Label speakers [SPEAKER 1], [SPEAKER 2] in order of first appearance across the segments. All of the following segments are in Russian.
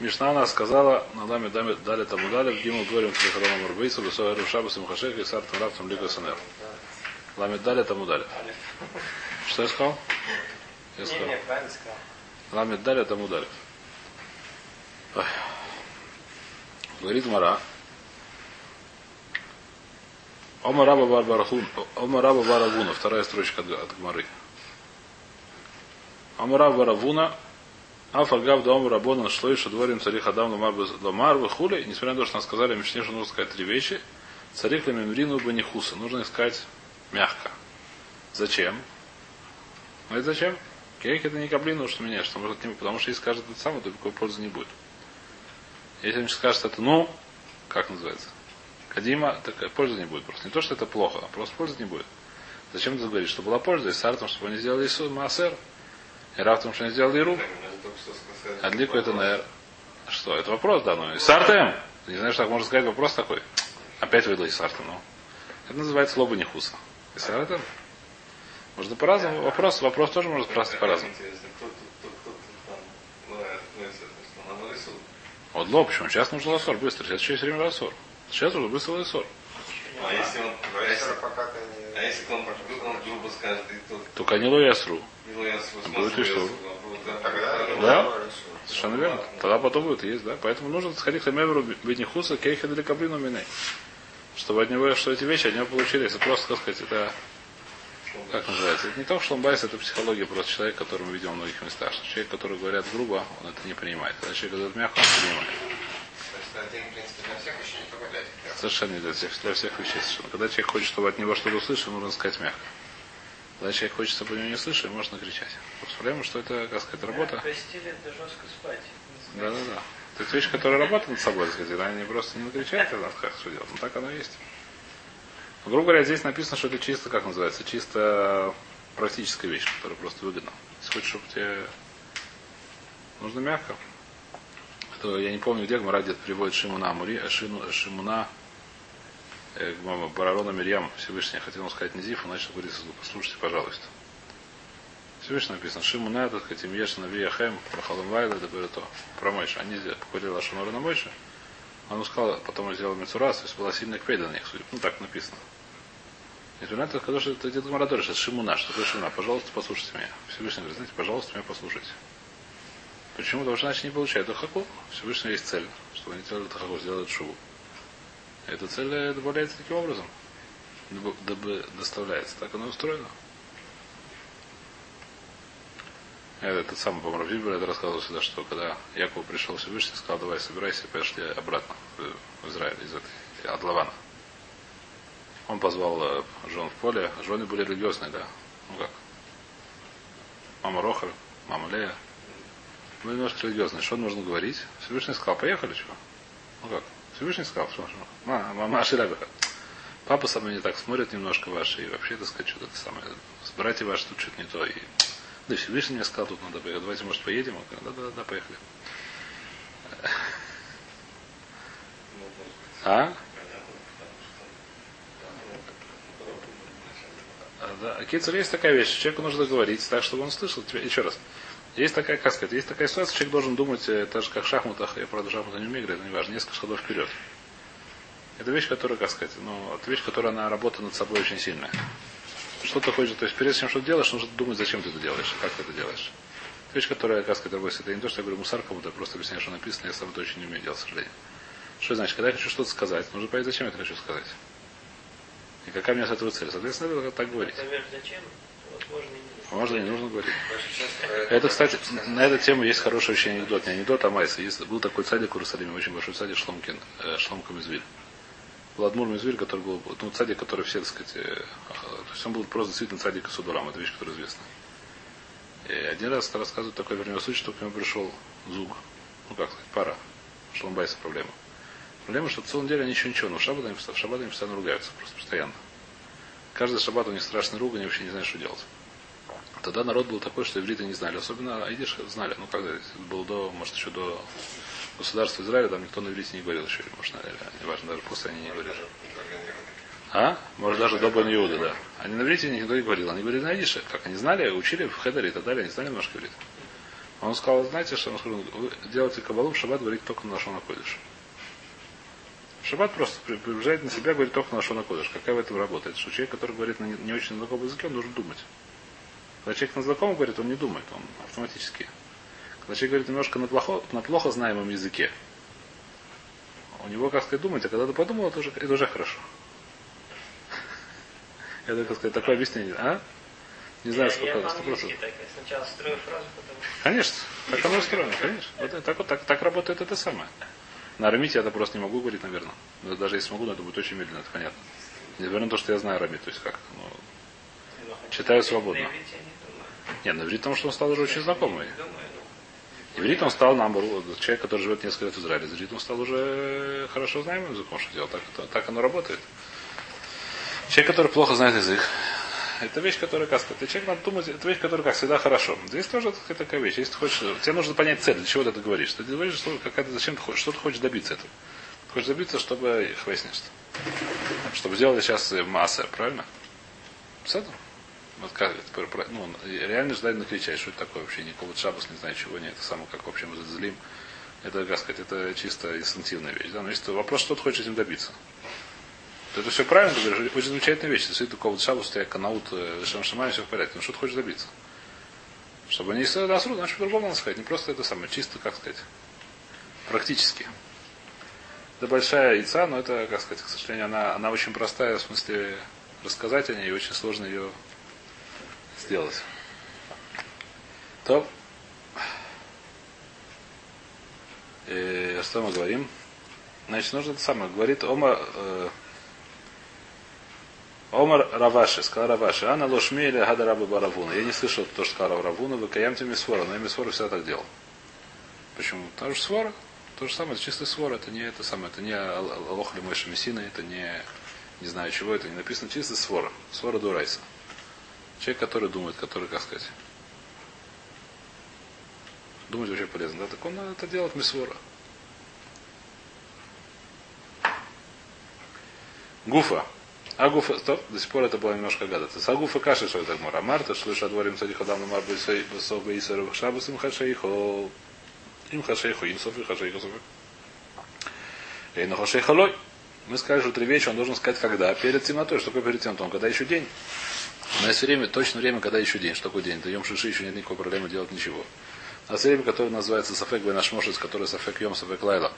[SPEAKER 1] Мишна она сказала, на ламе даме дали тому дали, в Гиму говорим к Лихарону Мурбейсу, Высоя Рушабас и Мухашек, и Сартам Рафтам Лига СНР. Ламе дали тому дали. Что я сказал? Я сказал. Ламе дали тому дали. Говорит Мара. Ома раба барбарахун. Ома раба баравуна. Вторая строчка от, от Гмары. Ома раба баравуна. Афагав дом рабона шло и дворим царих адам ломар выхули. Несмотря на то, что нам сказали Мишне, что нужно сказать три вещи. Царих лемемрину бы не хуса. Нужно искать мягко. Зачем? Ну это зачем? Кейк это не каблину, что меня, что может не потому что если скажет это самое, то никакой пользы не будет. Если он скажет это, ну, как называется? Кадима, так пользы не будет просто. Не то, что это плохо, а просто пользы не будет. Зачем ты говоришь, что была польза? И сартом, чтобы они сделали Маасер. И Рафтом, что они сделали Иру. А Длику это, наверное, что? Это вопрос, да, ну и Сартем. Не знаешь, так можно сказать вопрос такой. Опять выдал Сарта, ну. Это называется лоба нехуса. И Сартем. Можно по-разному. Вопрос, вопрос тоже может просто по-разному. Вот лоб, почему? Сейчас нужно лосор, быстро. Сейчас еще есть время лосор. Сейчас уже быстро лосор.
[SPEAKER 2] А если он, а если,
[SPEAKER 3] не...
[SPEAKER 2] а если он, он грубо скажет, и
[SPEAKER 1] То канило ясру.
[SPEAKER 2] ну, я с-
[SPEAKER 1] Будет
[SPEAKER 2] смысл
[SPEAKER 1] Исур. Да? Совершенно верно. Тогда потом будет есть, да? Поэтому нужно сходить к Меверу Бетнихуса, Кейха для Каблину Миней. Чтобы от него, что эти вещи от него получились. Это просто, как сказать, это как называется? Это не то, что он байс, это психология просто человек, который мы видим в многих местах. Что человек, который говорят грубо, он это не принимает. Когда человек говорит мягко, он принимает. Совершенно не для всех, для всех вещей совершенно. Когда человек хочет, чтобы от него что-то услышать, нужно сказать мягко. Когда человек хочет, чтобы него не слышали, можно кричать. Проблема, что это, как сказать, работа.
[SPEAKER 4] То есть стиль это жестко спать.
[SPEAKER 1] Да, да, да. Это вещь, которая работает над собой, так сказать, она не просто не накричает, а как что делать. Ну так оно и есть. Но, грубо говоря, здесь написано, что это чисто, как называется, чисто практическая вещь, которая просто выгодна. Если хочешь, чтобы тебе нужно мягко. Это, я не помню, где Гмара приводит Шимуна Амури, Шину- Шимуна э, мама, Барарона Мирьям Всевышний. Хотел сказать Низифу, начал говорить со звука. Слушайте, пожалуйста. Всевышний написано, Шимуна, так сказать, Имьеш Навия Хэм, про Халам Вайла, это говорит то, про Мойша. Они покурили Лашонора на Мойша. Он сказал, потом он сделал Мецурас, то есть была сильная квейда на них, судя. Ну так написано. На то, сказал, что это где-то Марадор, сейчас Шимуна, что такое Шимуна, пожалуйста, послушайте меня. Всевышний говорит, знаете, пожалуйста, меня послушайте. Почему? Потому что иначе не получают Дахаку. Всевышний есть цель, чтобы они делали Дахаку, сделали шубу. Эта цель э, добавляется таким образом. Дабы- доставляется. Так оно устроено. Э, Этот самый, по-моему, это рассказывал сюда, что когда Яков пришел Всевышний, сказал, давай, собирайся, пошли обратно в Израиль из этой, от Лавана. Он позвал э, жен в поле. Жены были религиозные, да. Ну как? Мама Рохар, мама Лея. Ну, немножко религиозные. Что нужно говорить? Всевышний сказал, поехали, что? Ну как? Всевышний сказал, что что? Мама, мама Аширабиха. Папа со мной не так смотрит немножко ваши, и вообще, так сказать, что-то самое. С братья ваши тут что-то не то. И... Да, Всевышний мне сказал, тут надо поехать. Давайте, может, поедем? Он говорит, да, да, да, поехали. А? А, Да, Кицер, есть такая вещь, человеку нужно говорить так, чтобы он слышал тебя. Еще раз. Есть такая, как сказать, есть такая ситуация, человек должен думать, э, так же как в шахматах, я правда в шахматы не умею играть, это не важно, несколько шагов вперед. Это вещь, которая, как сказать, ну, это вещь, которая она работает над собой очень сильная. Что ты хочешь, то есть перед тем, что ты делаешь, нужно думать, зачем ты это делаешь, как ты это делаешь. Это вещь, которая, как сказать, работает. Это не то, что я говорю мусар кому-то, просто объясняю, что написано, я сам это очень не умею делать, к сожалению. Что значит, когда я хочу что-то сказать, нужно понять, зачем я это хочу сказать. И какая у меня с этого цель. Соответственно, надо так говорить.
[SPEAKER 4] Например, зачем? Вот Можно и не
[SPEAKER 1] нужно говорить.
[SPEAKER 3] Очень
[SPEAKER 1] Это, кстати, на эту тему есть хороший вообще анекдот. Не анекдот, а майса. Есть, был такой цадик в Иерусалиме, очень большой цадик Шломкин, э, Шломка Мизвиль. Был Адмур Мизвиль, который был, ну, цадик, который все, так сказать, э, то есть он был просто действительно цадик Судурам, это вещь, которая известна. И один раз рассказывают такой вернее случай, что к нему пришел Зуг, ну как сказать, пара, Шломбайса проблема. Проблема, что целую неделю они еще ничего, но в шаббат они, в шаббат они постоянно ругаются, просто постоянно. Каждый шаббат у них страшный ругань, они вообще не знают, что делать. Тогда народ был такой, что ивриты не знали. Особенно айдиш знали. Ну, когда было до, может, еще до государства Израиля, там никто на иврите не говорил еще. Может, неважно, даже после они не говорили. А? Может, даже до Бен Иуда, да. Они на иврите никто не говорил. Они говорили на айдише. Как они знали, учили в Хедере и так далее, они знали немножко иврит. Он сказал, знаете, что он сказал, вы делаете кабалу в шаббат, говорит только на Шона Кодыш. Шаббат просто при- приближает на себя, говорит только на Шона Кодыш. Какая в этом работа? Это что человек, который говорит на не, очень знакомом языке, он должен думать. Когда человек на знакомом говорит, он не думает, он автоматически. Когда человек говорит немножко на плохо, на плохо знаемом языке, у него, как сказать, думать, а когда ты подумал, это уже, это уже хорошо. Это, как сказать, такое объяснение. А? Не знаю, сколько,
[SPEAKER 4] я
[SPEAKER 1] сто процентов.
[SPEAKER 4] сначала строю фразу, потом...
[SPEAKER 1] Конечно, так оно устроено, конечно. Вот это- так, вот, так, так работает это самое. На арамите я это просто не могу говорить, наверное. Но даже если могу, но это будет очень медленно, это понятно. Несмотря на то, что я знаю арамит, то есть как. Ну, читаю свободно.
[SPEAKER 4] Не
[SPEAKER 1] на иврит, потому что он стал уже очень знакомый.
[SPEAKER 4] Ну,
[SPEAKER 1] Иврит он стал нам, человек, который живет несколько лет в Израиле. Иврит он стал уже хорошо знаемым языком, что делать. Так, так оно работает. Человек, который плохо знает язык, это вещь, которая, как сказать, человек надо думать, это вещь, которая, как всегда, хорошо. Здесь тоже такая вещь. Если ты хочешь, тебе нужно понять цель, для чего ты это говоришь. Ты говоришь, что какая-то, зачем ты хочешь, что ты хочешь добиться этого. Ты хочешь добиться, чтобы их выяснишь. Чтобы сделали сейчас масса, правильно? С этого? Вот как, это ну, реально ждать накричать, что это такое вообще, никакого шабас, не знаю чего, нет, это самое, как в общем злим. Это, как сказать, это чисто инстинктивная вещь. Да? Но если вопрос, что ты хочешь этим добиться. То это все правильно, ты говоришь, очень замечательная вещь. Если ты такого шабас, у тебя канаут, шам шамай, все в порядке. Но что ты хочешь добиться? Чтобы не стоило насру, значит по-другому надо сказать. Не просто это самое, чисто, как сказать, практически. Это большая яйца, но это, как сказать, к сожалению, она, она очень простая, в смысле рассказать о ней, и очень сложно ее сделать. То. Э, что мы говорим? Значит, нужно это самое. Говорит Омар, э, Омар Раваши, сказал Раваши, Анна Лошмеля Гадараба Баравуна. Я не слышал то, что сказал Равуна, вы каямте Мисфора, но я Мисфора всегда так делал. Почему? Потому что свора. То же самое, это чистый свор, это не это самое, это не Алохли Мойша Мессина, это не не знаю чего, это не написано чистый свора. Свора Дурайса. Человек, который думает, который, как сказать, думать вообще полезно, да, так он это делает мисвора. Гуфа. А гуфа, стоп, до сих пор это было немножко гадаться. А гуфа каши, что это гмора. Марта, что лишь отворим сади ходам на марбы соба и саров шабас им хашейхо. Им хашейхо, им софи хашейхо софи. Эйну хашейхолой. Мы сказали, что три вещи он должен сказать когда? Перед темнотой. Что такое перед темнотой? Когда еще день. Нас время, точно время, когда еще день. Что такое день? Даем шиши, еще нет никакой проблемы делать ничего. У нас время, которое называется Сафек Бенашмошец, который Сафек Йом, Сафек Лайла.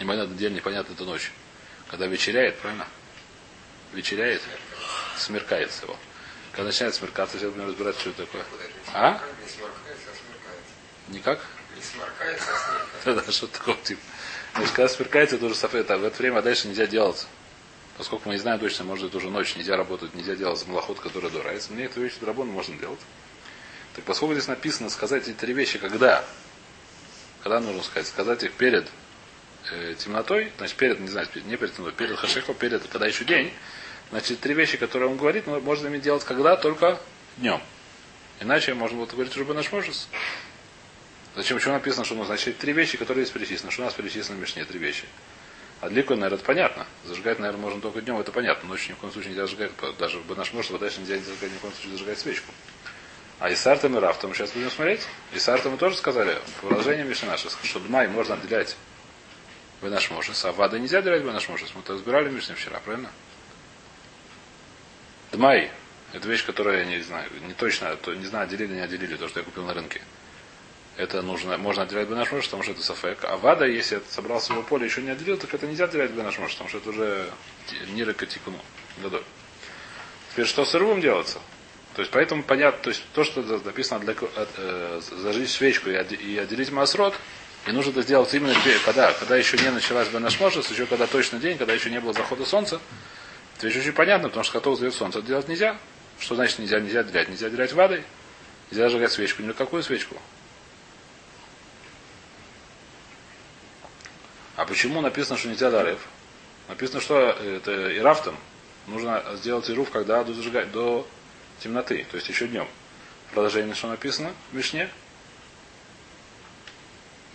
[SPEAKER 1] Непонятно день, непонятно это ночь. Когда вечеряет, правильно? Вечеряет, смеркается его. Когда начинает смеркаться, сейчас будем разбирать, что это такое. А?
[SPEAKER 3] А.
[SPEAKER 1] Никак?
[SPEAKER 3] А смеркается.
[SPEAKER 1] Да, что такого типа. Значит, когда смеркается, это уже Сафек, а в это время дальше нельзя делать. Поскольку мы не знаем точно, может это уже ночь, нельзя работать, нельзя делать малоход, который дурается. Мне эту вещь драбон можно делать. Так поскольку здесь написано сказать эти три вещи, когда? Когда нужно сказать? Сказать их перед э, темнотой, значит, перед, не знаю, не перед темнотой, перед хашехо, перед, когда еще день. Значит, три вещи, которые он говорит, можно ими делать когда? Только днем. Иначе можно было говорить уже наш можес. Зачем? Почему написано, что нужно? Значит, три вещи, которые здесь перечислены. Что у нас перечислены в Мишне? Три вещи. А длику, наверное, это понятно. Зажигать, наверное, можно только днем, это понятно. Ночью ни в коем случае нельзя зажигать. Даже в наш может, дальше нельзя зажигать, ни в коем случае зажигать свечку. А Исартом и Рафтом сейчас будем смотреть. Исартом мы тоже сказали, продолжение Мишны нашей, что Дмай можно отделять в наш можес, а Вада нельзя отделять в наш можес. Мы это разбирали Мишны вчера, правильно? Дмай это вещь, которую я не знаю, не точно, то не знаю, отделили, не отделили, то, что я купил на рынке. Это нужно, можно отделять бы наш муж, потому что это сафек. А вада, если я собрал своего поля еще не отделил, так это нельзя отделять бы наш муж, потому что это уже нира катикуну. Теперь что с рыбом делаться? То есть поэтому понятно, то есть то, что написано для, э, зажечь свечку и, отде- и отделить масрот, и нужно это сделать именно когда, когда еще не началась бы наш можес, еще когда точно день, когда еще не было захода солнца. Это ведь очень понятно, потому что готов сдает солнце. Это делать нельзя. Что значит нельзя? Нельзя отделять. Нельзя отделять водой. Нельзя зажигать свечку. Ни какую свечку. А почему написано, что нельзя дарев? Написано, что это ирафтом. Нужно сделать ируф, когда до, зажигать, до темноты, то есть еще днем. Продолжение, что написано в Мишне.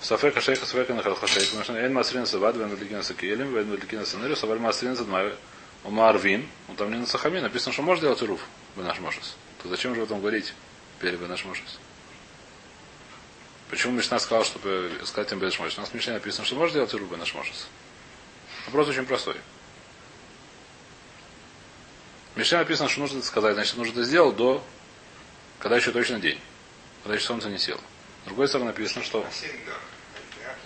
[SPEAKER 1] Сафека шейха сафека на халхашейка. Потому что эн масрин савад, вен великина сакиелем, вен великина санерю, саваль масрин задмай умарвин. Там не на сахами написано, что можно делать ируф, бенаш мошес. То зачем же в этом говорить перед бенаш мошес? Почему Мишна сказал, чтобы сказать им Бенашмошес? У нас в Мишне написано, что можно делать Иру Бенашмошес. Вопрос очень простой. В Мишне написано, что нужно это сказать, значит, нужно это сделать до, когда еще точно день. Когда еще солнце не село. С другой стороны написано, что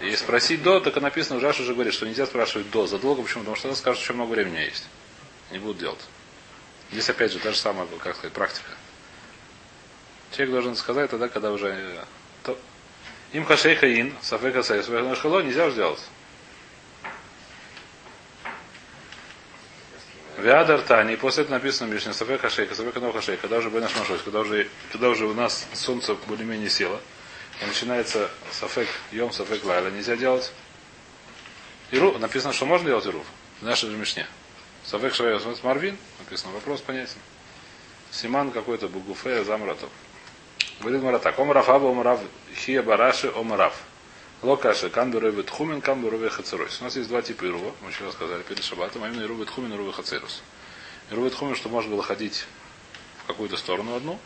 [SPEAKER 1] если спросить до, так и написано, Жаш уже говорит, что нельзя спрашивать до задолго. Почему? Потому что тогда скажут, что много времени есть. Не будут делать. Здесь опять же та же самая, как сказать, практика. Человек должен сказать тогда, когда уже... Им хашейха ин, сафека сайс, хало, нельзя уже делать. Вядар Тани, после этого написано Мишне, Сафек Хашейка, Сафек Нов Хашейка, когда уже Бенаш Машой, когда уже, когда уже у нас солнце более-менее село, и начинается Сафек Йом, Сафек Лайла, нельзя делать. Иру, написано, что можно делать Ируф, в нашей же Мишне. Сафек Шайос Марвин, написано, вопрос понятен. Симан какой-то Бугуфе Замратов. Говорит Марата, Омрав Аба Омрав Хия Бараши Омрав. Локаши, Камберове Тхумин, Камберове Хацерос. У нас есть два типа Ирува, мы еще сказали перед Шабатом, а именно Ируве Тхумин, Ируве Хацерус. Ируве Тхумин, что можно было ходить в какую-то сторону одну.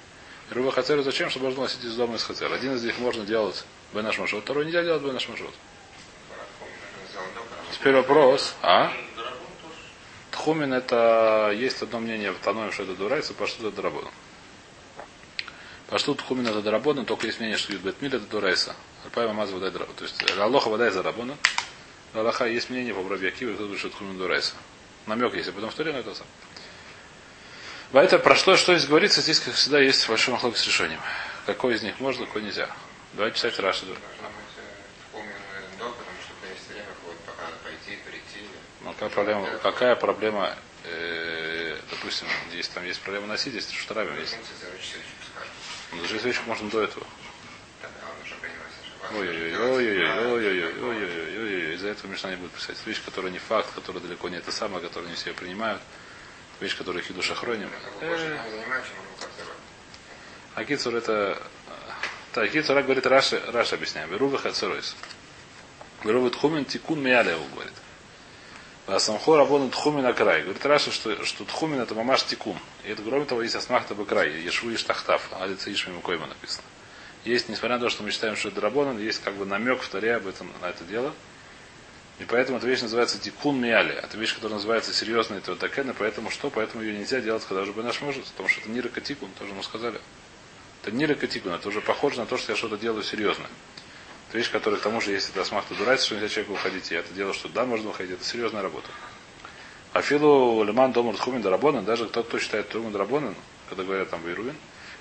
[SPEAKER 1] Ируве Хацерус зачем? Чтобы можно носить из дома из Хацер. Один из них можно делать Бенаш Машот, второй нельзя делать Бенаш Машот. Теперь вопрос, а? Тхумин это есть одно мнение в Таноем, что это дурайца, по что это дорабону. По что Тхумин это дорабону, только есть мнение, что Бетмиль это дурайса. Рапай Мамаз водай дорабону. То есть Аллоха водай за рабону. Аллаха есть мнение по Браби Акиве, кто что Тхумин дурайса. Намек есть, а потом в Торе, но это сам. Это про что, что здесь говорится, здесь, как всегда, есть большой махлок с решением. Какой из них можно, какой нельзя. Давайте писать Раши.
[SPEAKER 3] Э, что будет.
[SPEAKER 1] Ну, какая проблема, какая проблема э, допустим, здесь там есть проблема носить, здесь штарами есть.
[SPEAKER 3] Скажет.
[SPEAKER 1] Ну, даже свечку можно до этого. Ой-ой-ой-ой-ой-ой-ой-ой-ой-ой-ой-ой. Из-за этого Мишна не будет писать. Вещь, которая не факт, которая далеко не это самое, которую не все принимают. Вещь, которая хидуш охроним.
[SPEAKER 3] Больше не занимает, чем он как
[SPEAKER 1] Акицур это... Так, Акицур говорит Раши, Раши объясняем. Берувы хацеройс. Берувы тхумин тикун мияля его говорит. Асамхо рабону тхумин акрай. Говорит Раши, что, что тхумин это мамаш тикун. И это, кроме того, есть асмахта бакрай. Ешву и штахтав. А это ишми койма написано. Есть, несмотря на то, что мы считаем, что это рабонан, есть как бы намек в Таре об этом, на это дело. И поэтому эта вещь называется тикун миали. Это вещь, которая называется серьезной этого такена, поэтому что? Поэтому ее нельзя делать, когда уже наш может, потому что это не ракатикун, тоже мы сказали. Это не ракатикун, это уже похоже на то, что я что-то делаю серьезное. Это вещь, которая к тому же, если это асмахта дурайся, что нельзя человеку уходить, и это дело, что да, можно уходить, это серьезная работа. А филу лиман домар тхумин дарабонан, даже тот, кто считает трумин дарабонан, когда говорят там Бейрувин,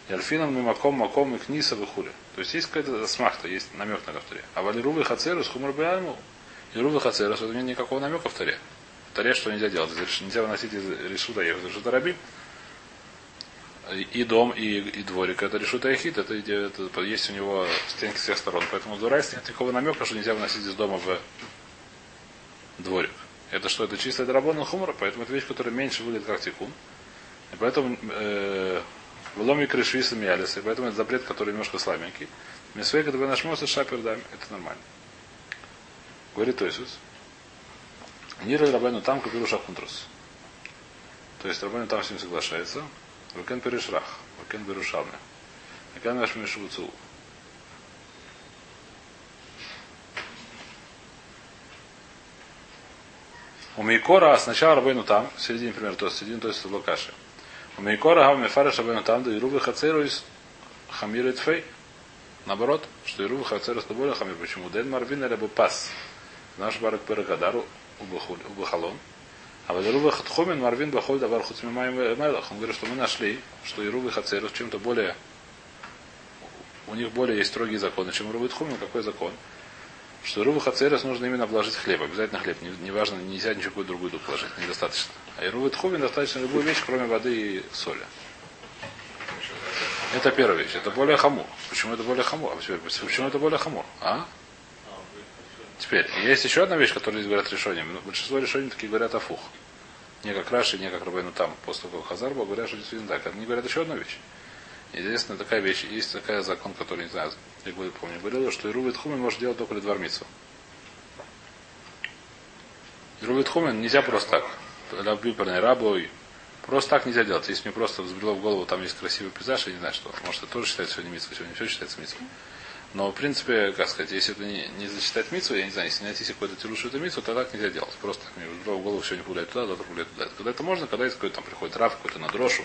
[SPEAKER 1] и альфином мимаком маком и книса выхули. То есть есть какая-то смахта, есть намек на ковторе. А валирувы хацерус хумар беайму. И рувы хацерус, это нет никакого намека в таре. В таре что нельзя делать? Нельзя выносить из решута ехать в решута рабим. И дом, и, и дворик. Это решута ехит, это, это, есть у него стенки с всех сторон. Поэтому в Дурайсе нет никакого намека, что нельзя выносить из дома в дворик. Это что? Это чистая драбона хумора, поэтому это вещь, которая меньше выглядит как тикун. И поэтому э, в ломе крышвиса миалиса, и поэтому это запрет, который немножко слабенький. Месвейк это наш мост шапер дам, это нормально. Говорит Иисус. Нира Рабену там купил шахунтрус. То есть Рабену там с ним соглашается. Вакен перешрах, вакен берушалме. Вакен наш мишуцу. У Мейкора сначала Рабейну там, в середине, например, то есть середине, то есть в Лукаше. У Мейкора Гав Мефареш Рабейну там, да Ирувы Хацеру из Хамир Тфей. Наоборот, что Ирувы Хацеру с более Хамир. Почему? Дэн Марвин или Пас. Наш Барак Перагадару Убахалон. А вот Ирувы Хатхомин Марвин Бахоль Давар Хуцмимай Мелах. Он говорит, что мы нашли, что Ирувы Хацеру чем-то более у них более есть строгие законы, чем Ирувы Тхумин. Какой закон? что Ирува Хацерес нужно именно обложить хлеб. Обязательно хлеб. Неважно, не нельзя ничего другую еду положить. Недостаточно. А Ирува Тхувин достаточно любую вещь, кроме воды и соли. Это первая вещь. Это более хамур. Почему это более хамур? Почему это более хамур? А? Теперь, есть еще одна вещь, которую здесь говорят решениями. Но большинство решений такие говорят о фух. Не как Раши, не как Рабейну там, после того, Хазарба, говорят, что действительно так. Они говорят еще одну вещь. Единственная такая вещь, есть такая закон, который, не знаю, я говорю, помню, говорил, что Ирувит Хумин может делать только Ледвармицу. Ирувит Хумин нельзя просто так. Лабиперный рабой. Просто так нельзя делать. Если мне просто взбрело в голову, там есть красивый пейзаж, я не знаю что. Может, это тоже считается сегодня митцвой, сегодня все считается митцвой. Но, в принципе, как сказать, если это не, не зачитать мицу, я не знаю, если найти себе какой-то тирус, что это мицу, то так нельзя делать. Просто так, мне в голову сегодня гуляет туда, завтра гуляет туда. Когда это можно, когда есть какой-то там приходит рав, какой-то на дрошу,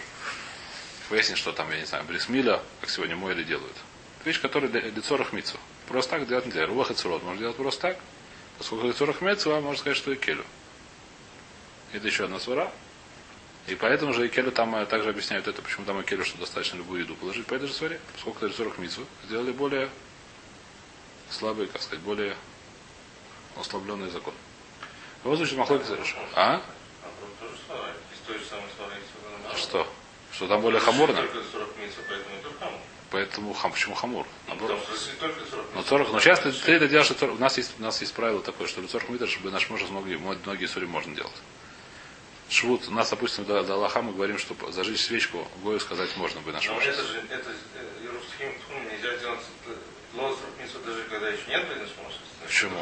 [SPEAKER 1] выяснить, что там, я не знаю, брисмиля, как сегодня мойли делают. Вещь, которая лицорах мицу. Просто так делать нельзя. Рувах и цурот можно делать просто так. Поскольку лицорах мицу, можно сказать, что и келю. Это еще одна свара. И поэтому же Икелю там э, также объясняют это, почему там Икелю, что достаточно любую еду положить по этой же своре. Поскольку это 40 мицу, сделали более слабый, как сказать, более ослабленный закон. В любом случае, Махлокис А? Что? Что там более хамурно?
[SPEAKER 2] Только 40 месяцев, поэтому
[SPEAKER 1] хам, почему хамур? Наоборот.
[SPEAKER 2] Если только 40
[SPEAKER 1] Но 40, но часто ты это делаешь, что 40 у нас есть, у нас есть правило такое, что 40 метров, чтобы наш муж смогли, многие сури можно делать. Швуд, у нас, допустим, до, до Аллаха мы говорим, что зажечь свечку, Гою сказать можно бы наш
[SPEAKER 2] Но
[SPEAKER 1] муж.
[SPEAKER 2] это же, это э, Иерусалим нельзя делать лозер месяцев даже когда еще нет бизнес
[SPEAKER 1] Почему?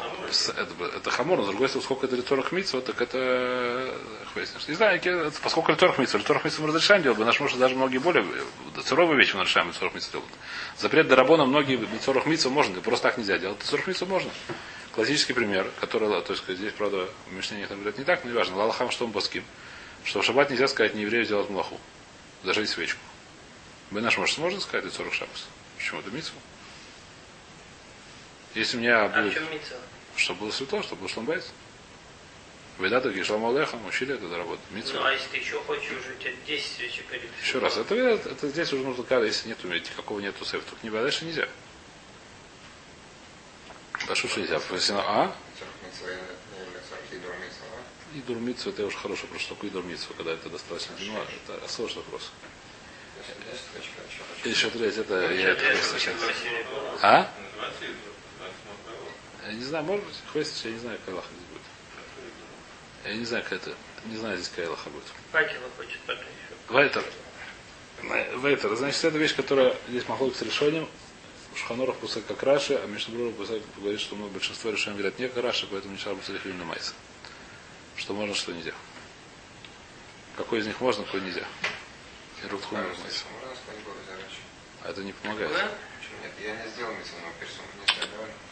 [SPEAKER 1] Это, это хамор, но с другой стороны, сколько это литорах митцва, так это э. Не знаю, это поскольку литорах митцва, литорах митцва мы разрешаем делать, наш может даже многие более э, суровые вещи мы разрешаем литорах митцва делать. Запрет Дарабона многие литорах митцва можно, просто так нельзя делать. Литорах митцва можно. Классический пример, который, то есть здесь, правда, Мишне там говорят не так, но не важно. Лалахам что он баским. Что в шаббат нельзя сказать не еврею сделать млаху. Зажечь свечку. Бы наш может сможет сказать это 40 шаббас. Почему это митцва? Если у меня
[SPEAKER 4] А
[SPEAKER 1] будет...
[SPEAKER 4] митцва?
[SPEAKER 1] Чтобы было светло, чтобы был шломбайс. Ведата Гишлам Алеха, учили это работать.
[SPEAKER 4] Ну,
[SPEAKER 1] Митцва.
[SPEAKER 4] а если ты еще хочешь, уже у тебя 10 свечек или
[SPEAKER 1] Еще раз, это, это, это здесь уже нужно сказать, если нету никакого нету сейфа, только не дальше нельзя. Прошу, что нельзя. А?
[SPEAKER 3] 40 митцва или 40 идур митцва, а?
[SPEAKER 1] И дурмицу, это уже хорошо, просто что такое дурмицу, когда это достаточно длинно, это сложный вопрос.
[SPEAKER 3] Если 10 свечек, а еще
[SPEAKER 1] И треть, это
[SPEAKER 4] Ну,
[SPEAKER 1] я это. А? Я не знаю, может быть, хвестич, я не знаю, какая лаха здесь будет. Я не знаю, какая это, не знаю, здесь какая лаха будет.
[SPEAKER 4] Факела хочет потом еще.
[SPEAKER 1] Вайтер. Вайтер. Значит, это вещь, которая здесь могло с решением. Шханоров пускай как Раши, а Мишнабруров пускай говорит, что мы большинство решений говорят не как Раши, поэтому не шар пускай на майса. Что можно, что нельзя. Какой из них можно, какой нельзя.
[SPEAKER 3] А,
[SPEAKER 1] майса. А это не помогает.
[SPEAKER 4] Да?
[SPEAKER 3] Нет? Я не сделал но персону.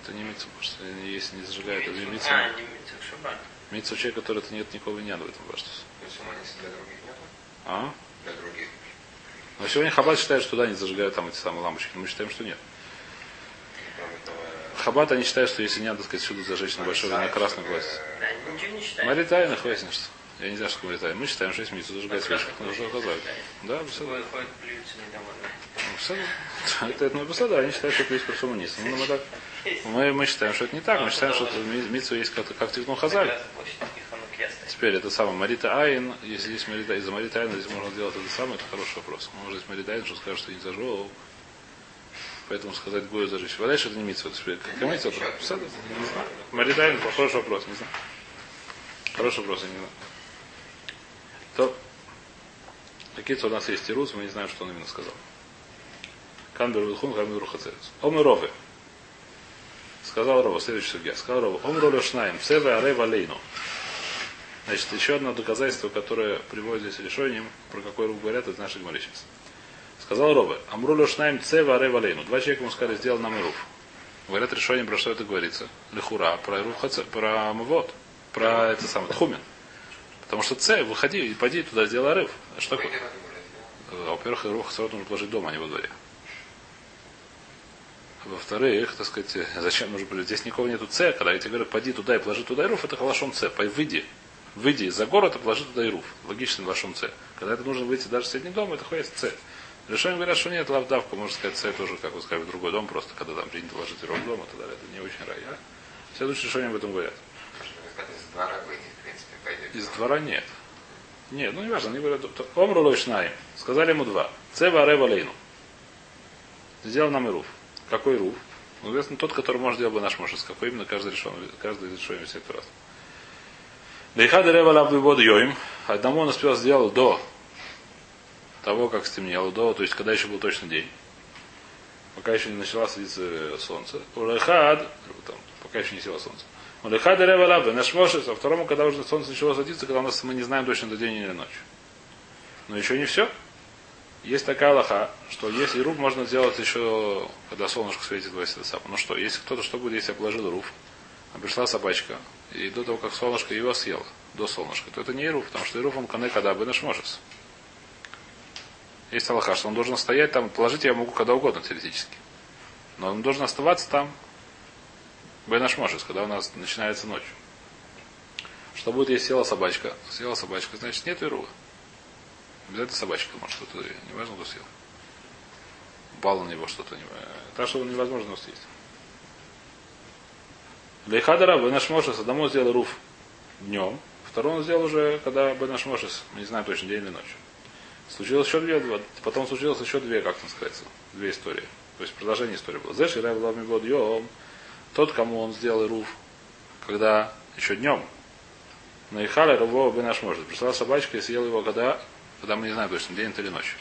[SPEAKER 1] Это не митцу, потому что если не зажигает, это не митцу.
[SPEAKER 4] А, не митцва, шаббат.
[SPEAKER 1] Митцу человек, который это нет никого не надо в этом баштус.
[SPEAKER 3] Персону если для других нету?
[SPEAKER 1] А?
[SPEAKER 3] Для других.
[SPEAKER 1] Но сегодня Хаббат считает, что туда не зажигают там эти самые лампочки. Но мы считаем, что нет.
[SPEAKER 3] Того,
[SPEAKER 1] Хаббат они считают, что если не надо, сказать, всюду зажечь на большой на красный
[SPEAKER 3] чтобы,
[SPEAKER 1] глаз.
[SPEAKER 3] э,
[SPEAKER 4] Да, ничего не считаю.
[SPEAKER 1] Маритайна, хвастин, что? Я не знаю, что такое Маритайна. Мы считаем, что есть митцу зажигать свечку. Нужно указать. Да, все.
[SPEAKER 4] Выходит, плюются недовольны.
[SPEAKER 1] Это, это мы да, они считают, что это есть парфуманист. Ну, мы, так, мы, мы считаем, что это не так. Мы считаем, что это есть как, как Тихнул Хазаль. Теперь это самое Марита Айн. Если здесь Марита, из-за Марита Айна здесь можно сделать это самое, это хороший вопрос. Может здесь Марита Айн, что скажет, что не зажел. Поэтому сказать Гою зажечь. А дальше это не митцва. Теперь как митцва, это Псада? Не знаю. Марита Айн, хороший вопрос, не знаю. Хороший вопрос, я не знаю. То, какие-то у нас есть тирус, мы не знаем, что он именно сказал. Канбер Вилхун, Канбер Хацерец. Омы Ровы. Сказал Рова, следующий судья. Сказал Рова, Омру Лешнаем, Цеве Аре Валейну. Значит, еще одно доказательство, которое приводит здесь решением, про какой рук говорят, это наши говори сейчас. Сказал Рове, Амру Лешнаем, Цеве Аре Валейну. Два человека ему сказали, сделал нам Ируф. Говорят решением, про что это говорится. Лехура, про Ируф Хаце, про Мавод, про это самое, Тхумин. Потому что Це, выходи и пойди туда, сделай рыв. А что такое? Во-первых, Ируф Хацерот нужно положить дома, а не во дворе. Во-вторых, так сказать, зачем нужно было? Здесь никого нету С, когда я тебе говорю, пойди туда и положи туда Ируф, это халашом С. Пой, выйди. Выйди за город и положи туда Ируф. Логичный вашем С. Когда это нужно выйти даже в соседний дом, это ходит С. Решение говорят, что нет, лавдавка, можно сказать, С тоже, как вы сказали, в другой дом, просто когда там принято ложить Ируф дома, тогда это не очень рай. А? Следующее решение об этом говорят.
[SPEAKER 3] Из двора выйти, в принципе, пойдет.
[SPEAKER 1] Из двора нет. Нет, ну не важно, они говорят, Омру Лойшнаим. Сказали ему два. Цева Арева Лейну. Сделал нам и руф. Какой руф? Ну, известно, тот, который может делать наш Мошес. Какой именно каждый решен, каждый из решений всех раз. Лейхада Рева Лабду Воду Йоим. Одному он успел сделать до того, как стемнело, до, то есть когда еще был точно день. Пока еще не начала садиться солнце. Улехад, там, пока еще не село солнце. Улехад Рева Лабду. Наш Мошес, а второму, когда уже солнце начало садиться, когда у нас мы не знаем точно, это день или ночь. Но еще не все. Есть такая лоха, что если руф можно сделать еще, когда солнышко светит в это самое. Ну что, если кто-то, что будет, если я положил руф, а пришла собачка, и до того, как солнышко его съело, до солнышка, то это не ируф, потому что ируф он кане когда бы наш можес. Есть Аллаха, что он должен стоять там, положить я могу когда угодно теоретически. Но он должен оставаться там Бенаш Мошес, когда у нас начинается ночь. Что будет, если села собачка? Села собачка, значит нет ируа. Обязательно собачка, может, что-то, не важно, кто съел. Упало на него что-то. Так что невозможно съесть. Лейхадара Бенаш Мошес одному сделал руф днем, второму он сделал уже, когда Бенаш Мошес, мы не знаем точно, день или ночь. Случилось еще две, потом случилось еще две, как там сказать, две истории. То есть продолжение истории было. Зэш и Ламибод Йом, тот, кому он сделал руф, когда еще днем, на Ихале наш может. Пришла собачка и съела его, когда, мы не знаем точно, день или ночь.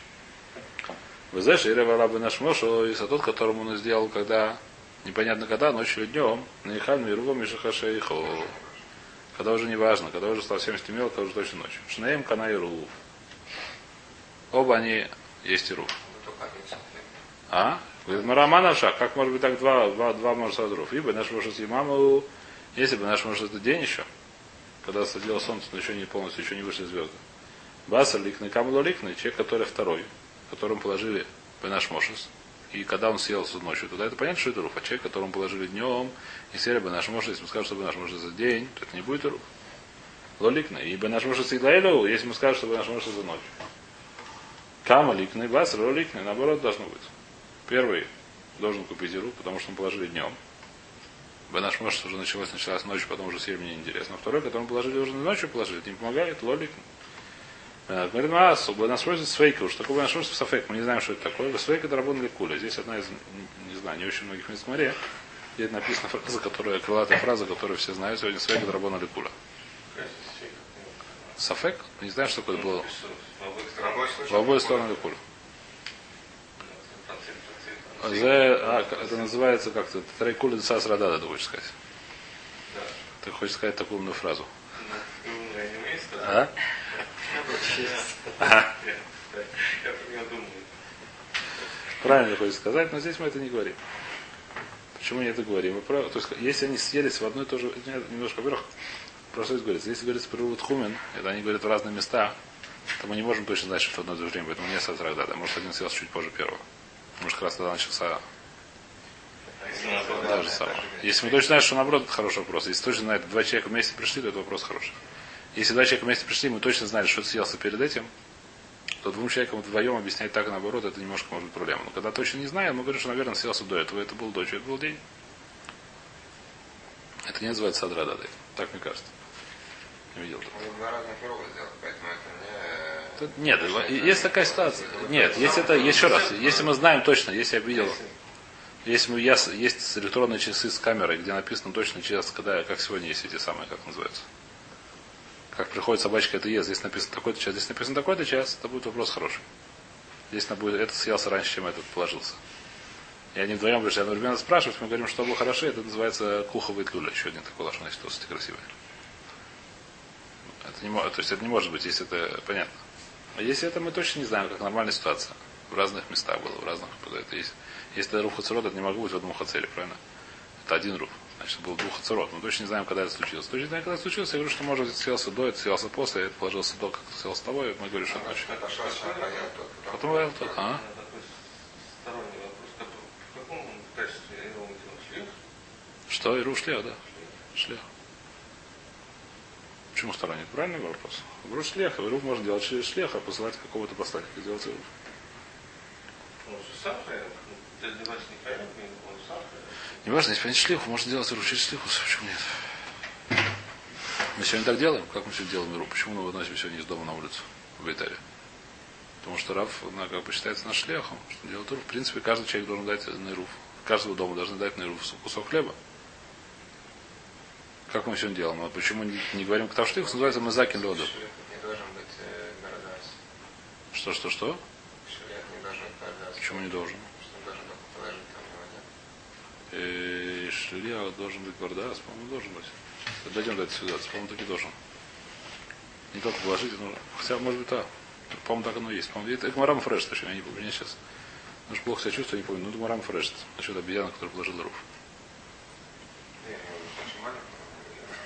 [SPEAKER 1] Вы знаете, Ирева бы наш Мошу, и тот, которому он сделал, когда, непонятно когда, ночью или днем, на Ихале Мирува Мишахаша Ихо. Когда уже не важно, когда уже совсем стемнело, когда уже точно ночью. Шнаем Кана и Рув. Оба они есть и Рув. А? Говорит, Марамана шаг, как может быть так два, два, два может руф? Ибо наш может маму, если бы наш может это день еще, когда садило солнце, но еще не полностью, еще не вышли звезды. Басар ликный, камуло ликный, человек, который второй, которому положили бы наш мошес, и когда он съел ночью, тогда это понятно, что это руф. А человек, которому положили днем, и сели бы наш мошес, если мы скажем, что бы наш мошес за день, то это не будет руф. Лоликный. Ибо наш мошес и если мы скажем, что бы наш мошес за ночь. Кама ликный, басар лоликный, наоборот должно быть. Первый должен купить иру, потому что мы положили днем. Бенаш может уже началось, началась ночью, потом уже съели мне интересно. А второй, который мы положили уже ночью положили, это не помогает, лолик. Говорит, Маасу, Бенаш может свейка, уж такой Бенаш может сафек, мы не знаем, что это такое. Свейка это работа куля. Здесь одна из, не знаю, не очень многих мест в море. Здесь написана фраза, которая, крылатая фраза, которую все знают, сегодня свейка это работа куля. Сафек? Не знаю, что такое было. В обоих сторонах куля. А, это называется как-то Трайкули Десас Радада, ты хочешь сказать.
[SPEAKER 2] Да.
[SPEAKER 1] Ты хочешь сказать такую умную фразу.
[SPEAKER 2] А? Про.
[SPEAKER 1] Правильно хочешь сказать, но здесь мы это не говорим. Почему не это говорим? Мы про... То есть, если они съелись в одно и то же, немножко вверх, просто говорится, если говорится про Хумин, это они говорят в разные места, то мы не можем точно знать, что в одно и то же время, поэтому не сразу да. Может, один съел чуть позже первого. Может, как раз тогда начался то же самое. Если мы точно знаем, что наоборот, это хороший вопрос. Если точно знаем, два человека вместе пришли, то это вопрос хороший. Если два человека вместе пришли, мы точно знали, что съелся перед этим, то двум человекам вдвоем объяснять так и наоборот, это немножко может быть проблема. Но когда точно не знаем, мы говорим, что, наверное, съелся до этого. Это был дочь, это был день. Это не называется садрада. Так мне кажется. Не видел.
[SPEAKER 3] Поэтому это.
[SPEAKER 1] Тут Нет, есть такая ситуация. Нет, если это, еще раз, если мы знаем точно, если я видел, если мы, есть электронные часы с камерой, где написано точно час, когда, как сегодня есть эти самые, как называются. Как приходит собачка, это ест. Здесь написано такой-то час, здесь написано такой-то час, это будет вопрос хороший. Здесь будет, это съелся раньше, чем этот положился. И они вдвоем пришли, одновременно спрашивают, мы говорим, что было хорошо, это называется куховый тлюля. Еще один такой лошадь, значит, кстати, красивый. Это не, то есть это не может быть, если это понятно. А если это мы точно не знаем, как нормальная ситуация. В разных местах было, в разных. Это есть. Если это руф хацерот, это не могло быть в одном хацере, правильно? Это один руф. Значит, был двух хацерот. Мы точно не знаем, когда это случилось. Точно не знаем, когда это случилось. Я говорю, что может съелся до, это съелся после, это положился до, как съелся с тобой. Мы говорим, что ночью. Потом вариант тот. А?
[SPEAKER 2] Шлих?
[SPEAKER 1] Что? Иру шлех, да. Шлех. Почему сторонний? Это правильный вопрос. Иру шлех. Иру можно делать шле- шлеха, посылать какого-то посланника. Делать иру.
[SPEAKER 2] Он же сам. Для девать не он сам.
[SPEAKER 1] Не важно, если понять шлиху, можно делать иру через шлиху, почему нет? Мы сегодня так делаем? Как мы сегодня делаем иру? Почему мы выносим сегодня из дома на улицу в Италии? Потому что Раф, как бы считается наш шляхом, что делать иру. В принципе, каждый человек должен дать на иру. Каждого дома должны дать на иру кусок хлеба. Как мы сегодня делаем? А почему не, не говорим ктавштых? Называется мазакин лода.
[SPEAKER 3] Э.
[SPEAKER 1] Что, что, что? Почему не должен? Э, Шлия должен быть бардас, по-моему, должен быть. Дойдем до этой ситуации, по-моему, таки должен. Не только положить, но хотя, может быть, да. По-моему, так оно и есть. По-моему, это Гмарам Фреш, точно, я не помню. Я сейчас Может, плохо себя чувствую, не помню. Ну, Гмарам Фреш. Насчет обезьяны, который положил руф.
[SPEAKER 3] Ну.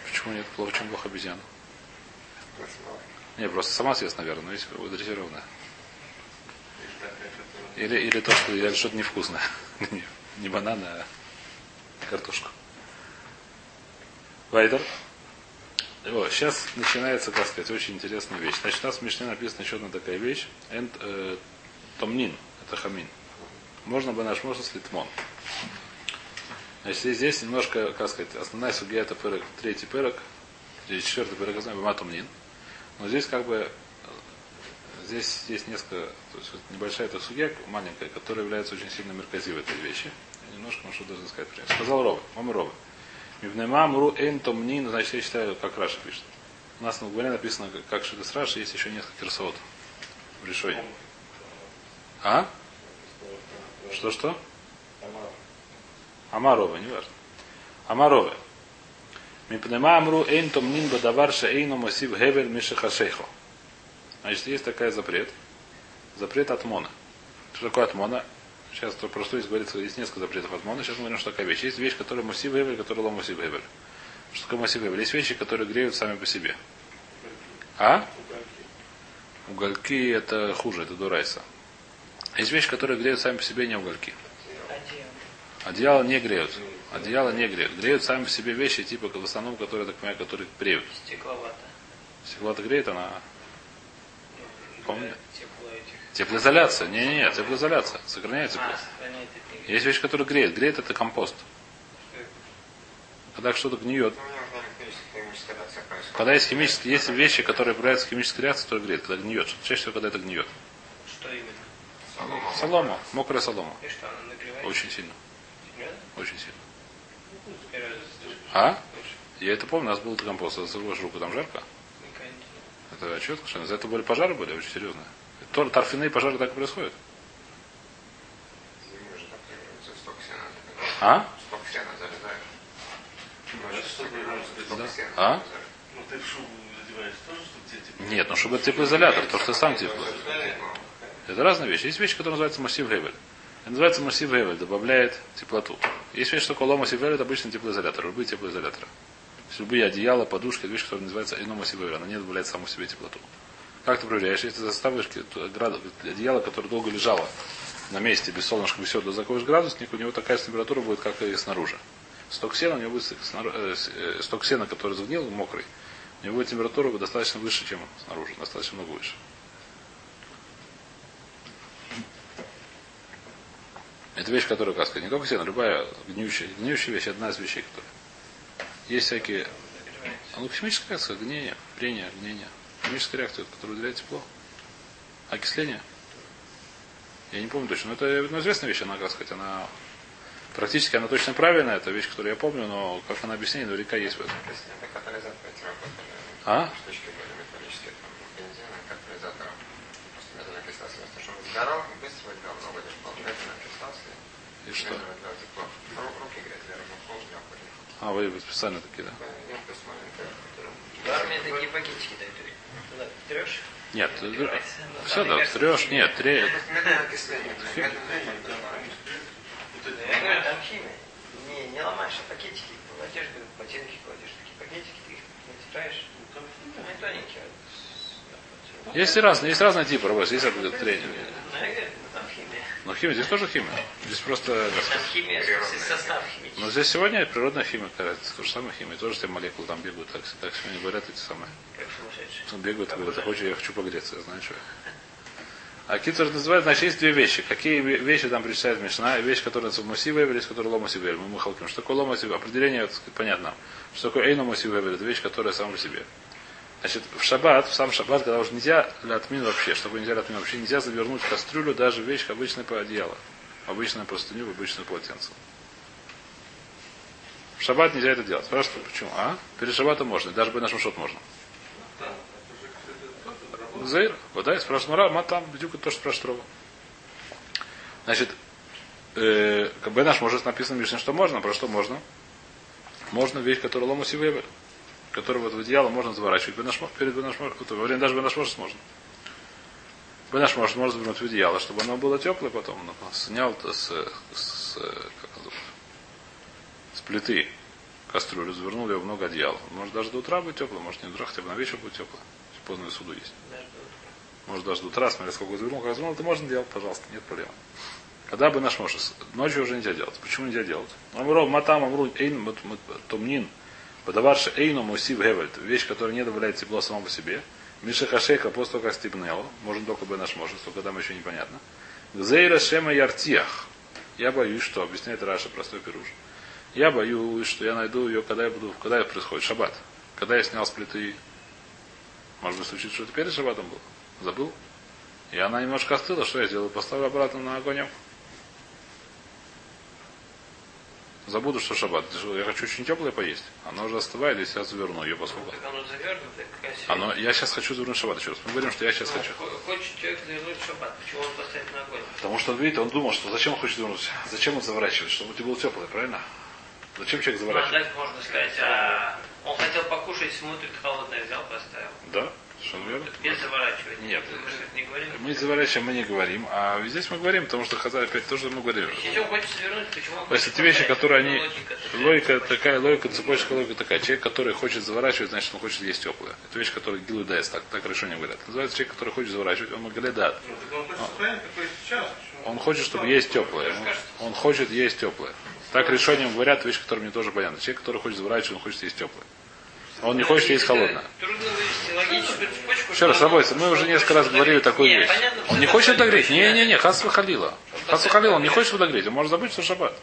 [SPEAKER 1] Почему нет? Плохо, чем плохо обезьяна? Не, просто сама съест, наверное, но если дрессированная.
[SPEAKER 2] Или
[SPEAKER 1] Или, то, что или что-то невкусное. Не- Не бананы, а картошку. Вайдер. О, сейчас начинается, как сказать, очень интересная вещь. Значит, у нас в Мишне написана еще одна такая вещь. Энд, томнин. Это хамин. Можно бы наш можно с литмон. Значит, здесь немножко, как сказать, основная судья это пырок, третий пырок, четвертый пырок, я знаю, бама томнин. Но здесь как бы э, здесь есть несколько, то есть вот небольшая эта судья, маленькая, которая является очень сильно меркази в этой вещи. Немножко, ну что должен сказать. пример. Сказал Рова, мама Рова. Мивнемамру эн томнин, значит, я считаю, как Раша пишет. У нас на Гуаре написано, как- как Шида с Раши, есть еще несколько рисовод в решении. А? Что-что? Амарова, не важно. Амарова. Мипнемамру эйн томнин бадаварша эйну масив гевель мишахашейхо. Значит, есть такая запрет. Запрет от мона. Что такое от мона? Сейчас то просто есть говорится, есть несколько запретов от мона. Сейчас мы говорим, что такая вещь. Есть вещь, которая мусив гевель, которая лом мусив гевель. Что такое мусив гевель? Есть вещи, которые греют сами по себе. А? Угольки это хуже, это дурайса. Есть вещи, которые греют сами по себе, не угольки. Одеяло не греют. Одеяло не греют. Греют сами по себе вещи, типа в основном, которые, так понимаю, которые бреют.
[SPEAKER 4] Стекловато.
[SPEAKER 1] Стекло-то греет, она Помню.
[SPEAKER 4] Тепло этих.
[SPEAKER 1] Теплоизоляция. Не-не-не, теплоизоляция. Сохраняет тепло.
[SPEAKER 4] А, эти.
[SPEAKER 1] Есть вещь, которая греет. Греет это компост. Когда что-то гниет.
[SPEAKER 3] Ну.
[SPEAKER 1] Когда есть химические, есть вещи, которые проявляются химической реакцией, то греет. Когда гниет. Чаще всего, когда это гниет.
[SPEAKER 4] Что именно?
[SPEAKER 3] Солома.
[SPEAKER 1] Солома. Мокрая солома.
[SPEAKER 4] И что, она нагревает?
[SPEAKER 1] Очень сильно. Очень сильно. А? Я это помню, у нас был компост. Засовываешь руку, там жарко.
[SPEAKER 4] Не.
[SPEAKER 1] Это четко, что за это были пожары были очень серьезные. То- Торфяные пожары так и происходят. А?
[SPEAKER 2] Ну,
[SPEAKER 1] Да. А?
[SPEAKER 3] залезает.
[SPEAKER 2] Ну, ты в шубу надеваешь тоже, чтобы тебе тепло?
[SPEAKER 1] Нет, ну чтобы это теплоизолятор, то, что сам тепло. Это разные вещи. Есть вещи, которые называются массив Гевель. Это называется массив Гевель, добавляет теплоту. Есть вещь, что коло массив Гевель, это обычный теплоизолятор, любые теплоизоляторы. То есть любые одеяла, подушки, это вещь, которая называется ино массив Гевель, она не добавляет саму себе теплоту. Как ты проверяешь? Если ты заставишь одеяло, которое долго лежало на месте, без солнышка, без всего, закроешь градусник, у него такая температура будет, как и снаружи. Сток сена, у него будет э, э, сток сена, который сгнил, мокрый, у него температура будет достаточно выше, чем снаружи, достаточно много выше. Это вещь, которая, как сказать, не только сено, любая гниющая, гниющая вещь, одна из вещей, которые. Есть всякие. А ну, химическая реакция, гниение, прение, гниение. Химическая реакция, которая выделяет тепло. Окисление. Я не помню точно, но это ну, известная вещь, она, как сказать, она практически она точно правильная, это вещь, которую я помню, но как она объяснение, наверняка есть в этом. А? И что? А, вы специально такие, да?
[SPEAKER 4] В армии такие пакетики дают. Трешь?
[SPEAKER 1] Нет.
[SPEAKER 4] Ну,
[SPEAKER 1] все, да, трешь, нет, тре...
[SPEAKER 3] Медленное окисление.
[SPEAKER 2] Да,
[SPEAKER 3] Медленное
[SPEAKER 2] Вот эти-
[SPEAKER 4] Я говорю, там химия. Не, не ломаешь, а пакетики кладешь, ботинки кладешь, такие пакетики, ты их натираешь.
[SPEAKER 2] ну,
[SPEAKER 4] они тоненькие.
[SPEAKER 1] Есть разные, есть разные типы работы, есть тренинг. Но химия, здесь тоже химия. Здесь просто, как сказать,
[SPEAKER 4] химия, смысле, состав химический.
[SPEAKER 1] но здесь сегодня природная химия, какая-то, то же самое химия, тоже все молекулы там бегают, так, так сегодня говорят эти самые.
[SPEAKER 4] Как.
[SPEAKER 1] Ну, бегают, говорят, я хочу, я хочу погреться, я знаю, что. А китер называют, значит, есть две вещи. Какие ве- вещи там причисляет Мишна? Вещь, которая называется Мусивевель, есть которая Ломасивель. Мы махалким. Что такое Ломасивель? Определение, сказать, понятно. Что такое Эйно Мусивевель? Это вещь, которая сама по себе. Значит, в шаббат, в сам шаббат, когда уже нельзя лятмин вообще, чтобы нельзя лятмин вообще, нельзя завернуть в кастрюлю даже вещь обычное по одеяло. Обычную простыню в обычное полотенце. В шаббат нельзя это делать. Спрашивают, почему? А? Перед шаббатом можно, даже бы наш шот можно. Зейр, вот да, спрашивает Мара, ма там, бедюк, то, спрашивает. Значит, э, как бы наш может написано Мишне, что можно, про что можно? Можно вещь, которая лома сивевель, которую вот в одеяло можно заворачивать. Бенашмо- Перед бенашмо- вот во время даже бенашмошес можно. Наш может, может завернуть в одеяло, чтобы оно было теплое потом. Он снял с, с, как называется, с плиты кастрюлю, завернул ее в много одеял. Может даже до утра быть тепло, может не до утра, хотя бы на вечер будет тепло. Поздно суду есть. Может даже до утра, смотря сколько завернул, как завернул, это можно делать, пожалуйста, нет проблем. Когда бы наш может, ночью уже нельзя делать. Почему нельзя делать? Амров матам амру эйн томнин. Подаварши эйну мусив гевельт. Вещь, которая не добавляет тепло само по себе. Миша Хашейка после того, как степнело, можно только бы наш может, только там еще непонятно. Гзейра Шема Яртиях. Я боюсь, что, объясняет Раша простой пируш. Я боюсь, что я найду ее, когда я буду, когда это происходит, шаббат. Когда я снял с плиты, может быть, случится, что это перед шаббатом было. Забыл. И она немножко остыла, что я сделаю? Поставлю обратно на огонь. Забуду, что шаббат. Я хочу очень теплое поесть. Оно уже остывает, если я заверну ее поскольку.
[SPEAKER 4] Так оно завернутое,
[SPEAKER 1] Оно, я сейчас хочу завернуть шаббат еще раз. Мы говорим, что я сейчас
[SPEAKER 4] Ну,
[SPEAKER 1] хочу.
[SPEAKER 4] хо- Хочет человек завернуть шаббат. Почему он поставит на огонь?
[SPEAKER 1] Потому что он видит, он думал, что зачем он хочет вернуть? Зачем он заворачивает? Чтобы тебе было теплое, правильно? Зачем человек
[SPEAKER 4] Ну,
[SPEAKER 1] заворачивает?
[SPEAKER 4] так можно сказать, а он хотел покушать, смотрит, холодное взял, поставил.
[SPEAKER 1] Да? Что верно?
[SPEAKER 4] Без заворачивания.
[SPEAKER 1] Нет.
[SPEAKER 4] Мы это не говорим.
[SPEAKER 1] Мы заворачиваем, мы не говорим. А здесь мы говорим, потому что Хазар опять то, что мы говорим.
[SPEAKER 4] Если он хочет свернуть, почему
[SPEAKER 1] То есть эти вещи, которые
[SPEAKER 4] Это
[SPEAKER 1] они...
[SPEAKER 4] логика.
[SPEAKER 1] Логика такая, логика, цепочка логика такая. Человек, который хочет заворачивать, значит, он хочет есть теплое. Это вещь, которая гилу дайс, так, так решение говорят. Называется человек, который хочет заворачивать, он говорит, да.
[SPEAKER 2] Ну, он хочет
[SPEAKER 1] чтобы есть теплое. Он, он хочет есть теплое. Так решением говорят, вещь, которая мне тоже понятна. Человек, который хочет заворачивать, он хочет есть теплое. Он не хочет есть
[SPEAKER 4] цепочку.
[SPEAKER 1] Еще раз, Рабойся, мы уже несколько раз говорили такую вещь. Он не
[SPEAKER 4] это
[SPEAKER 1] хочет подогреть. Не-не-не, Хас выходила. Хас выходила, он не хочет подогреть. Он может забыть, что шаббат.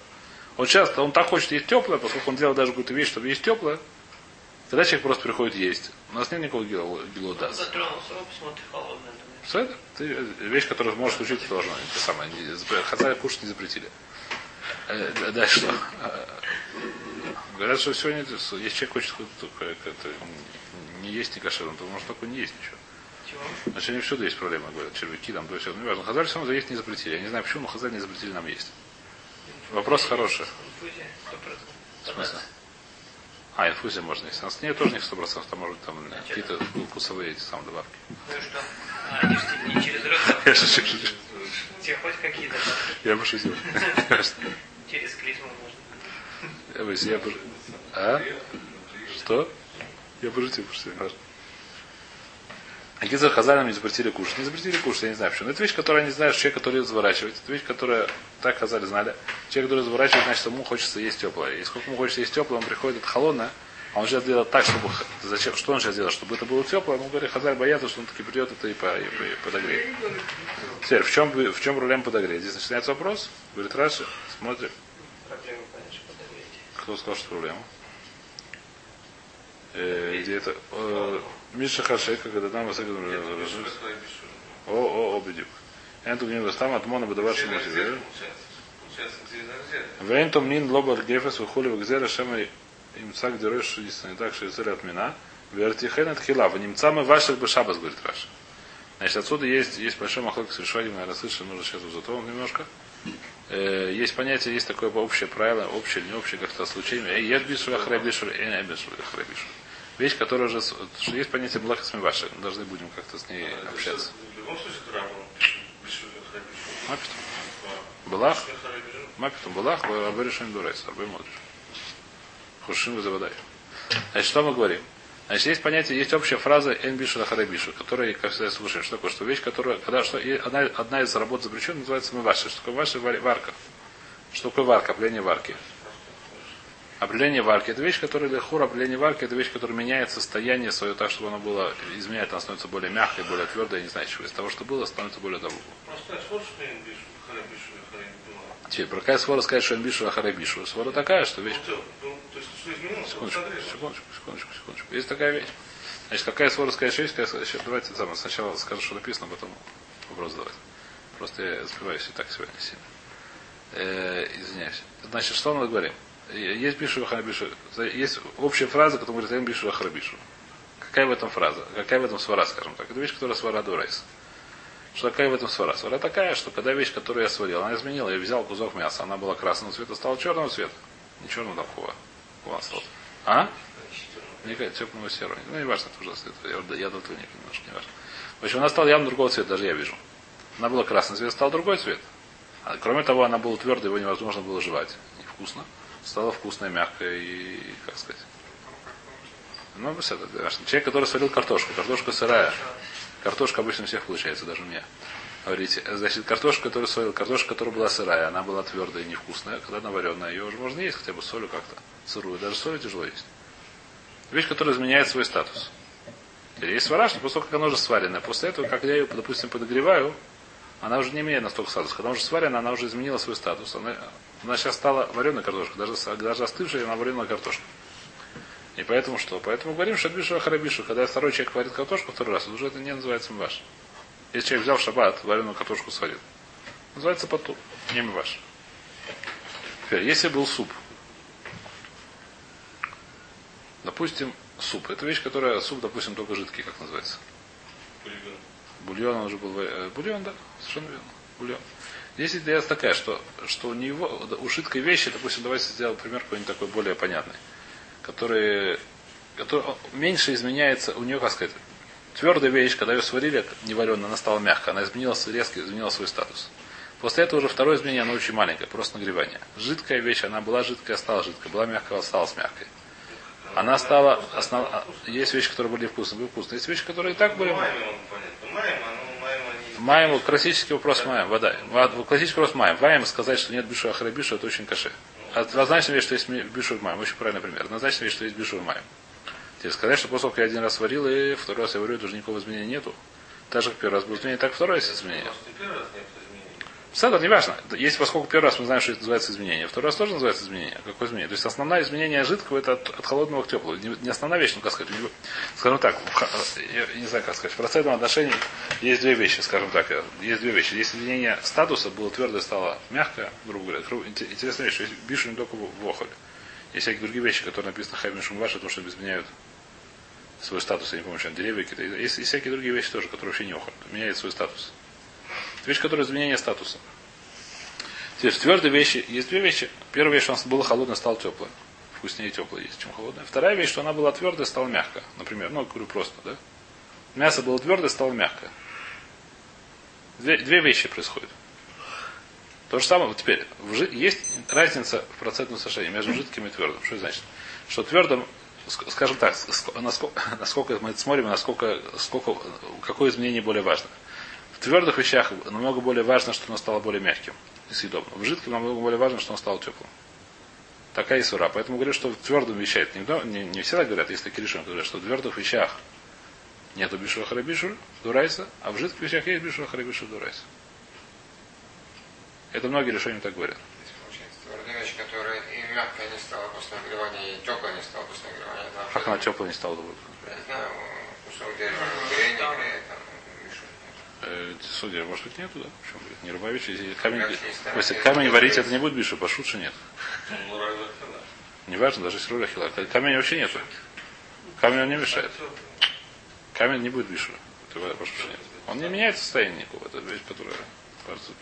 [SPEAKER 1] Вот часто он так хочет есть теплое, поскольку он делает даже какую-то вещь, чтобы есть теплое. Тогда человек просто приходит есть. У нас нет никакого.
[SPEAKER 4] Он думает.
[SPEAKER 1] Все это? Ты, вещь, которая может случиться, должна. Это самое. Хотя кушать не запретили. Э, да- Дальше что? Говорят, что сегодня, если человек хочет как- как-то не есть не кошерно, то может только не есть ничего.
[SPEAKER 4] Чего?
[SPEAKER 1] Значит, не всюду есть проблемы, говорят, червяки там, то есть, ну, не важно. Хазаль все равно есть не запретили. Я не знаю, почему, но Хазаль не запретили нам есть. Вопрос хороший.
[SPEAKER 4] Инфузия, 100%.
[SPEAKER 1] В смысле? А, инфузия можно есть. У нас нет тоже не 100%, там может там какие-то вкусовые эти самые добавки.
[SPEAKER 4] Ну и что? А, не через рот,
[SPEAKER 1] Я шучу, шучу.
[SPEAKER 4] тебе хоть какие-то.
[SPEAKER 1] Я пошутил.
[SPEAKER 4] Через клизму.
[SPEAKER 1] Я бы- я бы- А? Что? Я пошутил, пошутил. Хорошо. Акиза Хазалям не запретили кушать. Не запретили кушать, я не знаю почему. Но это вещь, которую знают, что человек, который ее заворачивает. Это вещь, которая, так Хазали знали. Человек, который заворачивает, значит, ему хочется есть теплое. И сколько ему хочется есть теплое, он приходит это холодное, а он сейчас делает так, чтобы... Зачем? Что он сейчас делает? Чтобы это было теплое? Ему говорит, Хазаль боятся, что он таки придет это и, по, и, по- и подогреет. Теперь, в чем, в чем проблема подогреть? Здесь начинается вопрос. Говорит Раши, смотрим. Кто сказал, что проблема? Э, где это? Э, Миша Хашека, когда там высоко О, о, о, бедюк. Энту мне достам от мона бадаваши
[SPEAKER 2] Получается, получается, где нельзя.
[SPEAKER 1] Вейнтом нин лобар гефес выхули вгзера шема им цак шудиса не так, что изера от мина. Вертихен от хила. В немца мы ваших бы шабас, говорит Раша. Значит, отсюда есть, есть большой махлок с решением, наверное, слышали, нужно сейчас затронуть немножко. Э, есть понятие, есть такое общее правило, общее, не общее, как-то случайно. Эй, я бишу, я храбишу, эй, я бишу, я храбишу. Вещь, которая уже, есть понятие блаха с ваши, мы должны будем как-то с ней общаться.
[SPEAKER 2] В любом случае.
[SPEAKER 1] Мапитум.
[SPEAKER 2] Пишет.
[SPEAKER 1] мапитум, блах, аберишин дурайс, арбы модриш. Хушим вы заводай. Значит, что мы говорим? Значит, есть понятие, есть общая фраза «эн бишу харабишу», которая, как всегда, слушаем. Что такое? Что вещь, которая, когда, что, одна, одна из работ запрещенных называется мы ваши. Что такое ваши варка? Что такое варка? Определение варки. Определение варки. Это вещь, которая лехур, определение варки, это вещь, которая меняет состояние свое так, чтобы оно было, изменяет, она становится более мягкой, более твердой, я не знаю чего. Из того, что было, становится более
[SPEAKER 2] думаю.
[SPEAKER 1] Теперь, про какая свора сказать, что эмбишу, а харабишу? Свора такая, что вещь...
[SPEAKER 2] Ну, то есть, что изменилось?
[SPEAKER 1] Секундочку, секундочку, секундочку, секундочку. Есть такая вещь. Значит, какая какая- сейчас давайте сначала скажу, что написано, а потом вопрос задавать. Просто я сбиваюсь и так сегодня сильно. Э, извиняюсь. Значит, что мы говорим? Есть бишу харабишу. Есть общая фраза, которая говорит, бишу харабишу. Какая в этом фраза? Какая в этом свара, скажем так? Это вещь, которая свара дурайс. Что такая в этом свара? Свара такая, что когда вещь, которую я сварил, она изменила, я взял кусок мяса, она была красного цвета, стала черного цвета. Не черного там хува. Хува осталось. А? Кажется, теплого серого. Ну, не важно, это ужасно. Это я, я до этого не немножко не важно. В общем, она стала явно другого цвета, даже я вижу. Она была красный цвет, стал другой цвет. А, кроме того, она была твердой, его невозможно было жевать. Невкусно. Стало вкусное, мягкое и, как сказать. Ну, конечно. Человек, который сварил картошку, картошка сырая. Картошка обычно у всех получается, даже у меня. Говорите, значит, картошка, которую сварил, картошка, которая была сырая, она была твердая и невкусная. Когда она вареная, ее уже можно есть хотя бы солью как-то. Сырую. Даже солью тяжело есть. Вещь, которая изменяет свой статус. Теперь есть свараж, но после того, как она уже сварена, после этого, когда я ее, допустим, подогреваю, она уже не имеет настолько статус. Когда она уже сварена, она уже изменила свой статус. Она, она сейчас стала вареной картошкой. Даже, даже остывшая, она вареная картошка. И поэтому что? Поэтому говорим, что бишу харабишу. Когда второй человек варит картошку второй раз, уже это не называется мваш. Если человек взял в шаббат, вареную картошку сварил. Называется поту, не мваш. Теперь, если был суп, допустим, суп. Это вещь, которая, суп, допустим, только жидкий, как называется.
[SPEAKER 2] Бульон.
[SPEAKER 1] Бульон, он уже был, э, бульон, да, совершенно верно, бульон. Здесь идея такая, что, что у него, у жидкой вещи, допустим, давайте сделаем пример какой-нибудь такой более понятный, который, который меньше изменяется, у нее, как сказать, твердая вещь, когда ее сварили, не вареная, она стала мягкой, она изменилась резко, изменила свой статус. После этого уже второе изменение, оно очень маленькое, просто нагревание. Жидкая вещь, она была жидкая, стала жидкой, была мягкая, осталась мягкой. Она стала основ... Есть вещи, которые были вкусные, были вкусные. Есть вещи, которые и так были.
[SPEAKER 2] Маем понятно. Маем, маем они...
[SPEAKER 1] Маем, классический вопрос маем, вода. Классический вопрос маем. Маем сказать, что нет бишу ахарабишу, это очень каше. Однозначно вещь, что есть бишу маем. Очень правильный пример. Однозначно вещь, что есть бишу маем. Теперь сказать, что после того, как я один раз сварил, и второй раз я варю, тоже никакого изменения нету. Так же, как первый раз было изменение, так второй раз изменение.
[SPEAKER 2] Может, и первый раз нет изменений.
[SPEAKER 1] Садр, не важно. Если поскольку первый раз мы знаем, что это называется изменение, второй раз тоже называется изменение. Какое изменение? То есть основное изменение жидкого это от, от холодного к теплому. Не, не основная вещь, ну как сказать, скажем так, ха- я не знаю, как сказать, в процентном отношении есть две вещи, скажем так, э, есть две вещи. Есть изменение статуса, было твердое, стало мягкое, грубо говоря. Интересная вещь, что есть бишу не только в охоле. Есть всякие другие вещи, которые написаны Хайбин Шумваш, то, что изменяют свой статус, я не помню, что деревья какие-то. Есть и всякие другие вещи тоже, которые вообще не охоль, меняют свой статус. Это вещь, которая изменение статуса. Теперь в твердой вещи есть две вещи. Первая вещь, что она была холодная, стала теплая. Вкуснее теплая есть, чем холодная. Вторая вещь, что она была твердая, стала мягкая. Например, ну, говорю просто, да? Мясо было твердое, стало мягкое. Две, две вещи происходят. То же самое, вот теперь, в жи- есть разница в процентном соотношении между жидким и твердым. Что это значит? Что твердым, скажем так, ск- насколько, насколько мы смотрим, насколько, сколько, какое изменение более важно. В твердых вещах намного более важно, что оно стало более мягким и съедобным. В жидком намного более важно, что оно стало теплым. Такая и сура. Поэтому говорю, что в твердом вещах, не, не, не всегда говорят, есть такие решения, говорят, что в твердых вещах нету бишуа харабишу, дурайса, а в жидких вещах есть бишуа харабишу, дурайса. Это многие решения так говорят.
[SPEAKER 3] Твердая вещь, которая и мягкая не стала после нагревания, и теплая не стала после нагревания.
[SPEAKER 1] Как она теплая не стала
[SPEAKER 3] не не мишу.
[SPEAKER 1] Э, судья, может быть, нету, да? Почему говорит? Не рубавич, если камень, если камень варить, это не будет бишу, пошутше нет.
[SPEAKER 2] Ну, это да?
[SPEAKER 1] Неважно, даже если рулахила. Камень вообще нету. Камень он не мешает. Камень не будет бишу. Пошутше нет. Он не меняет состояние никакого. Это вещь, которая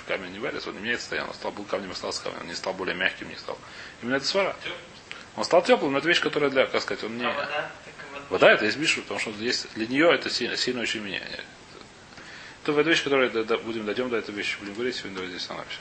[SPEAKER 1] камень не варится, он не меняет состояние. Он стал был камнем, остался камнем. Он не стал более мягким, не стал. Именно это свара. Он стал теплым, но это вещь, которая для, как сказать, он не...
[SPEAKER 4] А вода?
[SPEAKER 1] Вода это есть бишу, потому что есть, для нее это сильно, сильно очень меняет. Это вещь, которая да, да, будем дойдем до этой вещи, будем говорить, сегодня давайте здесь остановимся.